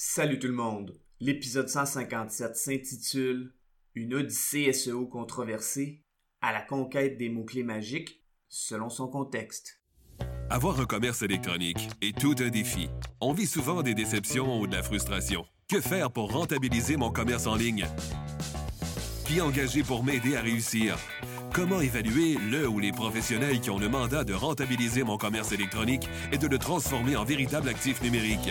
Salut tout le monde. L'épisode 157 s'intitule Une odyssée SEO controversée à la conquête des mots-clés magiques selon son contexte. Avoir un commerce électronique est tout un défi. On vit souvent des déceptions ou de la frustration. Que faire pour rentabiliser mon commerce en ligne? Qui engager pour m'aider à réussir? Comment évaluer le ou les professionnels qui ont le mandat de rentabiliser mon commerce électronique et de le transformer en véritable actif numérique?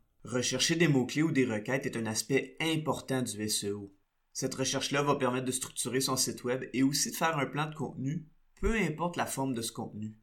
Rechercher des mots-clés ou des requêtes est un aspect important du SEO. Cette recherche-là va permettre de structurer son site web et aussi de faire un plan de contenu, peu importe la forme de ce contenu.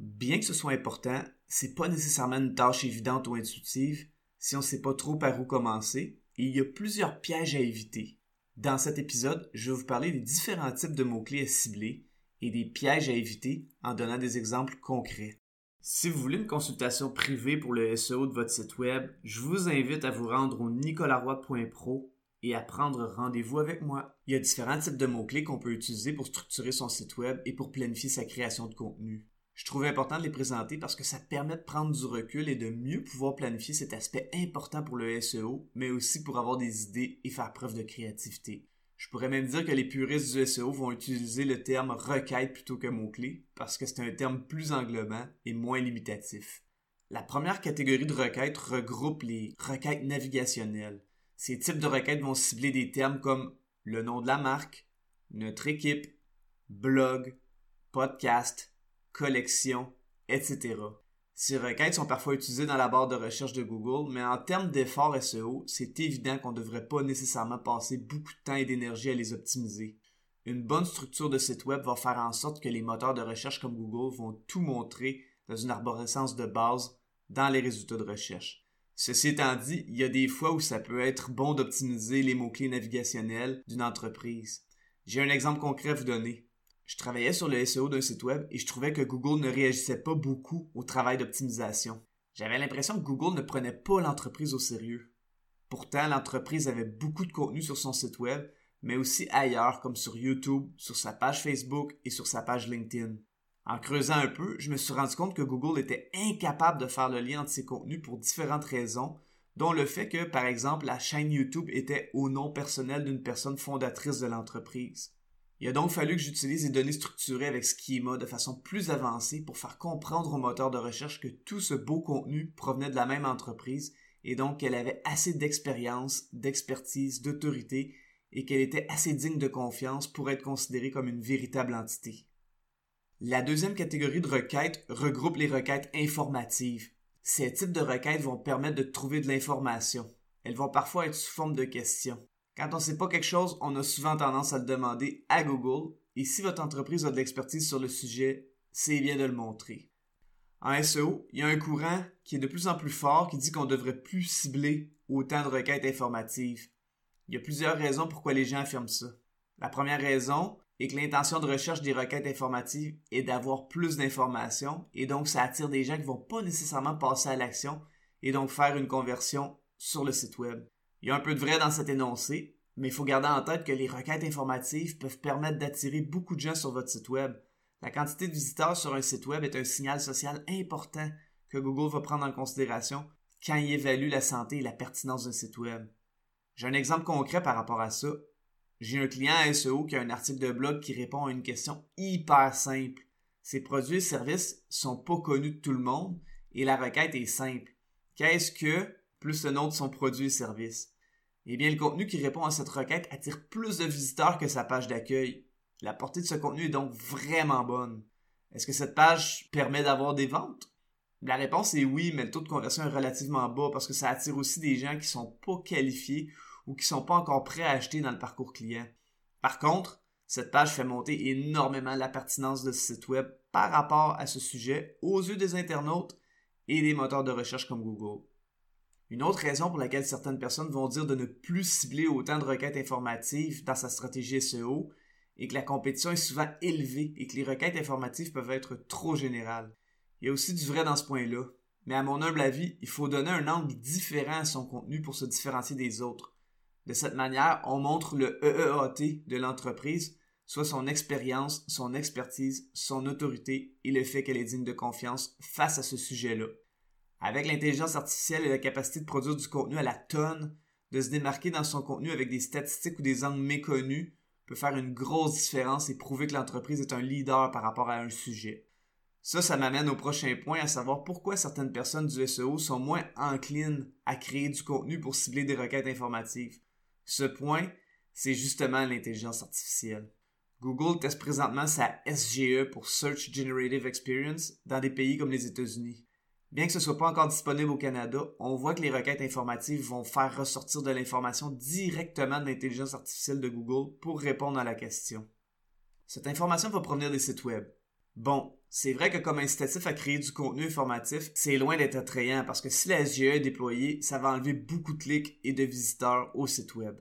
Bien que ce soit important, c'est pas nécessairement une tâche évidente ou intuitive si on sait pas trop par où commencer et il y a plusieurs pièges à éviter. Dans cet épisode, je vais vous parler des différents types de mots-clés à cibler et des pièges à éviter en donnant des exemples concrets. Si vous voulez une consultation privée pour le SEO de votre site web, je vous invite à vous rendre au nicolaroy.pro et à prendre rendez-vous avec moi. Il y a différents types de mots-clés qu'on peut utiliser pour structurer son site web et pour planifier sa création de contenu. Je trouve important de les présenter parce que ça permet de prendre du recul et de mieux pouvoir planifier cet aspect important pour le SEO, mais aussi pour avoir des idées et faire preuve de créativité. Je pourrais même dire que les puristes du SEO vont utiliser le terme requête plutôt que mot-clé parce que c'est un terme plus englobant et moins limitatif. La première catégorie de requêtes regroupe les requêtes navigationnelles. Ces types de requêtes vont cibler des termes comme le nom de la marque, notre équipe, blog, podcast, collection, etc. Ces requêtes sont parfois utilisées dans la barre de recherche de Google, mais en termes d'efforts SEO, c'est évident qu'on ne devrait pas nécessairement passer beaucoup de temps et d'énergie à les optimiser. Une bonne structure de site web va faire en sorte que les moteurs de recherche comme Google vont tout montrer dans une arborescence de base dans les résultats de recherche. Ceci étant dit, il y a des fois où ça peut être bon d'optimiser les mots-clés navigationnels d'une entreprise. J'ai un exemple concret à vous donner. Je travaillais sur le SEO d'un site web et je trouvais que Google ne réagissait pas beaucoup au travail d'optimisation. J'avais l'impression que Google ne prenait pas l'entreprise au sérieux. Pourtant, l'entreprise avait beaucoup de contenu sur son site web, mais aussi ailleurs comme sur YouTube, sur sa page Facebook et sur sa page LinkedIn. En creusant un peu, je me suis rendu compte que Google était incapable de faire le lien entre ses contenus pour différentes raisons, dont le fait que, par exemple, la chaîne YouTube était au nom personnel d'une personne fondatrice de l'entreprise. Il a donc fallu que j'utilise des données structurées avec Schema de façon plus avancée pour faire comprendre au moteur de recherche que tout ce beau contenu provenait de la même entreprise et donc qu'elle avait assez d'expérience, d'expertise, d'autorité et qu'elle était assez digne de confiance pour être considérée comme une véritable entité. La deuxième catégorie de requêtes regroupe les requêtes informatives. Ces types de requêtes vont permettre de trouver de l'information. Elles vont parfois être sous forme de questions. Quand on ne sait pas quelque chose, on a souvent tendance à le demander à Google, et si votre entreprise a de l'expertise sur le sujet, c'est bien de le montrer. En SEO, il y a un courant qui est de plus en plus fort qui dit qu'on devrait plus cibler autant de requêtes informatives. Il y a plusieurs raisons pourquoi les gens affirment ça. La première raison est que l'intention de recherche des requêtes informatives est d'avoir plus d'informations et donc ça attire des gens qui vont pas nécessairement passer à l'action et donc faire une conversion sur le site web. Il y a un peu de vrai dans cet énoncé, mais il faut garder en tête que les requêtes informatives peuvent permettre d'attirer beaucoup de gens sur votre site web. La quantité de visiteurs sur un site web est un signal social important que Google va prendre en considération quand il évalue la santé et la pertinence d'un site web. J'ai un exemple concret par rapport à ça. J'ai un client à SEO qui a un article de blog qui répond à une question hyper simple. Ses produits et services sont pas connus de tout le monde et la requête est simple. Qu'est-ce que plus le nom de son produit et service? Eh bien, le contenu qui répond à cette requête attire plus de visiteurs que sa page d'accueil. La portée de ce contenu est donc vraiment bonne. Est-ce que cette page permet d'avoir des ventes? La réponse est oui, mais le taux de conversion est relativement bas parce que ça attire aussi des gens qui sont pas qualifiés ou qui sont pas encore prêts à acheter dans le parcours client. Par contre, cette page fait monter énormément la pertinence de ce site web par rapport à ce sujet aux yeux des internautes et des moteurs de recherche comme Google. Une autre raison pour laquelle certaines personnes vont dire de ne plus cibler autant de requêtes informatives dans sa stratégie SEO est que la compétition est souvent élevée et que les requêtes informatives peuvent être trop générales. Il y a aussi du vrai dans ce point-là, mais à mon humble avis, il faut donner un angle différent à son contenu pour se différencier des autres. De cette manière, on montre le EEAT de l'entreprise, soit son expérience, son expertise, son autorité et le fait qu'elle est digne de confiance face à ce sujet-là. Avec l'intelligence artificielle et la capacité de produire du contenu à la tonne, de se démarquer dans son contenu avec des statistiques ou des angles méconnus peut faire une grosse différence et prouver que l'entreprise est un leader par rapport à un sujet. Ça, ça m'amène au prochain point, à savoir pourquoi certaines personnes du SEO sont moins enclines à créer du contenu pour cibler des requêtes informatives. Ce point, c'est justement l'intelligence artificielle. Google teste présentement sa SGE pour Search Generative Experience dans des pays comme les États-Unis. Bien que ce soit pas encore disponible au Canada, on voit que les requêtes informatives vont faire ressortir de l'information directement de l'intelligence artificielle de Google pour répondre à la question. Cette information va provenir des sites web. Bon, c'est vrai que comme incitatif à créer du contenu informatif, c'est loin d'être attrayant parce que si la SGE est déployée, ça va enlever beaucoup de clics et de visiteurs au site web.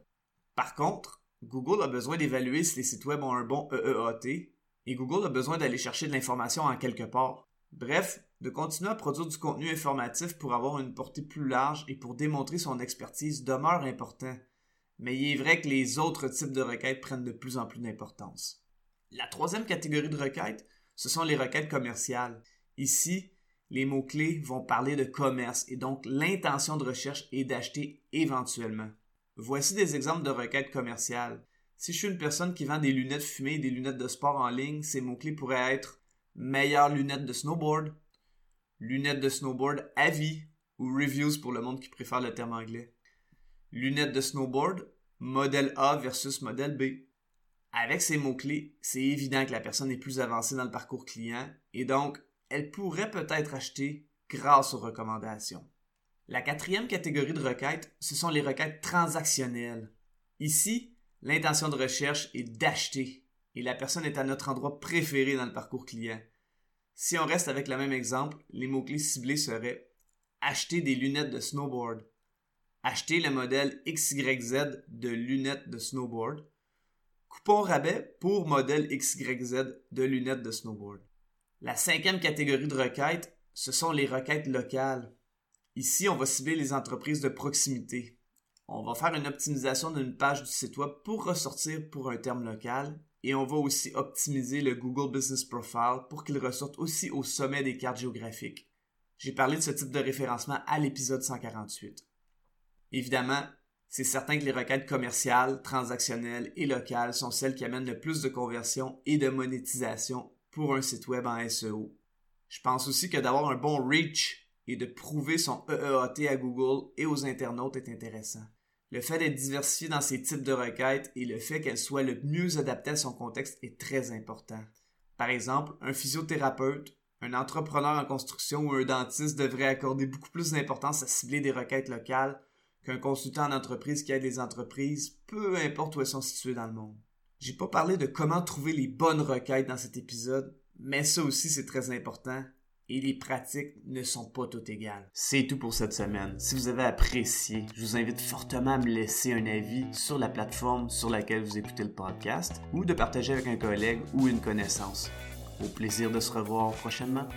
Par contre, Google a besoin d'évaluer si les sites web ont un bon EEAT et Google a besoin d'aller chercher de l'information en quelque part. Bref, de continuer à produire du contenu informatif pour avoir une portée plus large et pour démontrer son expertise demeure important, mais il est vrai que les autres types de requêtes prennent de plus en plus d'importance. La troisième catégorie de requêtes, ce sont les requêtes commerciales. Ici, les mots-clés vont parler de commerce et donc l'intention de recherche est d'acheter éventuellement. Voici des exemples de requêtes commerciales. Si je suis une personne qui vend des lunettes fumées et des lunettes de sport en ligne, ces mots-clés pourraient être meilleures lunettes de snowboard, lunettes de snowboard à vie ou reviews pour le monde qui préfère le terme anglais. Lunettes de snowboard, modèle A versus modèle B. Avec ces mots-clés, c'est évident que la personne est plus avancée dans le parcours client et donc elle pourrait peut-être acheter grâce aux recommandations. La quatrième catégorie de requêtes, ce sont les requêtes transactionnelles. Ici, l'intention de recherche est d'acheter et la personne est à notre endroit préféré dans le parcours client. Si on reste avec le même exemple, les mots-clés ciblés seraient acheter des lunettes de snowboard, acheter le modèle XYZ de lunettes de snowboard, coupon rabais pour modèle XYZ de lunettes de snowboard. La cinquième catégorie de requêtes, ce sont les requêtes locales. Ici, on va cibler les entreprises de proximité. On va faire une optimisation d'une page du site web pour ressortir pour un terme local et on va aussi optimiser le Google Business Profile pour qu'il ressorte aussi au sommet des cartes géographiques. J'ai parlé de ce type de référencement à l'épisode 148. Évidemment, c'est certain que les requêtes commerciales, transactionnelles et locales sont celles qui amènent le plus de conversion et de monétisation pour un site web en SEO. Je pense aussi que d'avoir un bon reach et de prouver son EEAT à Google et aux internautes est intéressant. Le fait d'être diversifié dans ces types de requêtes et le fait qu'elles soient le mieux adaptées à son contexte est très important. Par exemple, un physiothérapeute, un entrepreneur en construction ou un dentiste devrait accorder beaucoup plus d'importance à cibler des requêtes locales qu'un consultant en entreprise qui aide les entreprises, peu importe où elles sont situées dans le monde. J'ai pas parlé de comment trouver les bonnes requêtes dans cet épisode, mais ça aussi c'est très important et les pratiques ne sont pas toutes égales. C'est tout pour cette semaine. Si vous avez apprécié, je vous invite fortement à me laisser un avis sur la plateforme sur laquelle vous écoutez le podcast ou de partager avec un collègue ou une connaissance. Au plaisir de se revoir prochainement.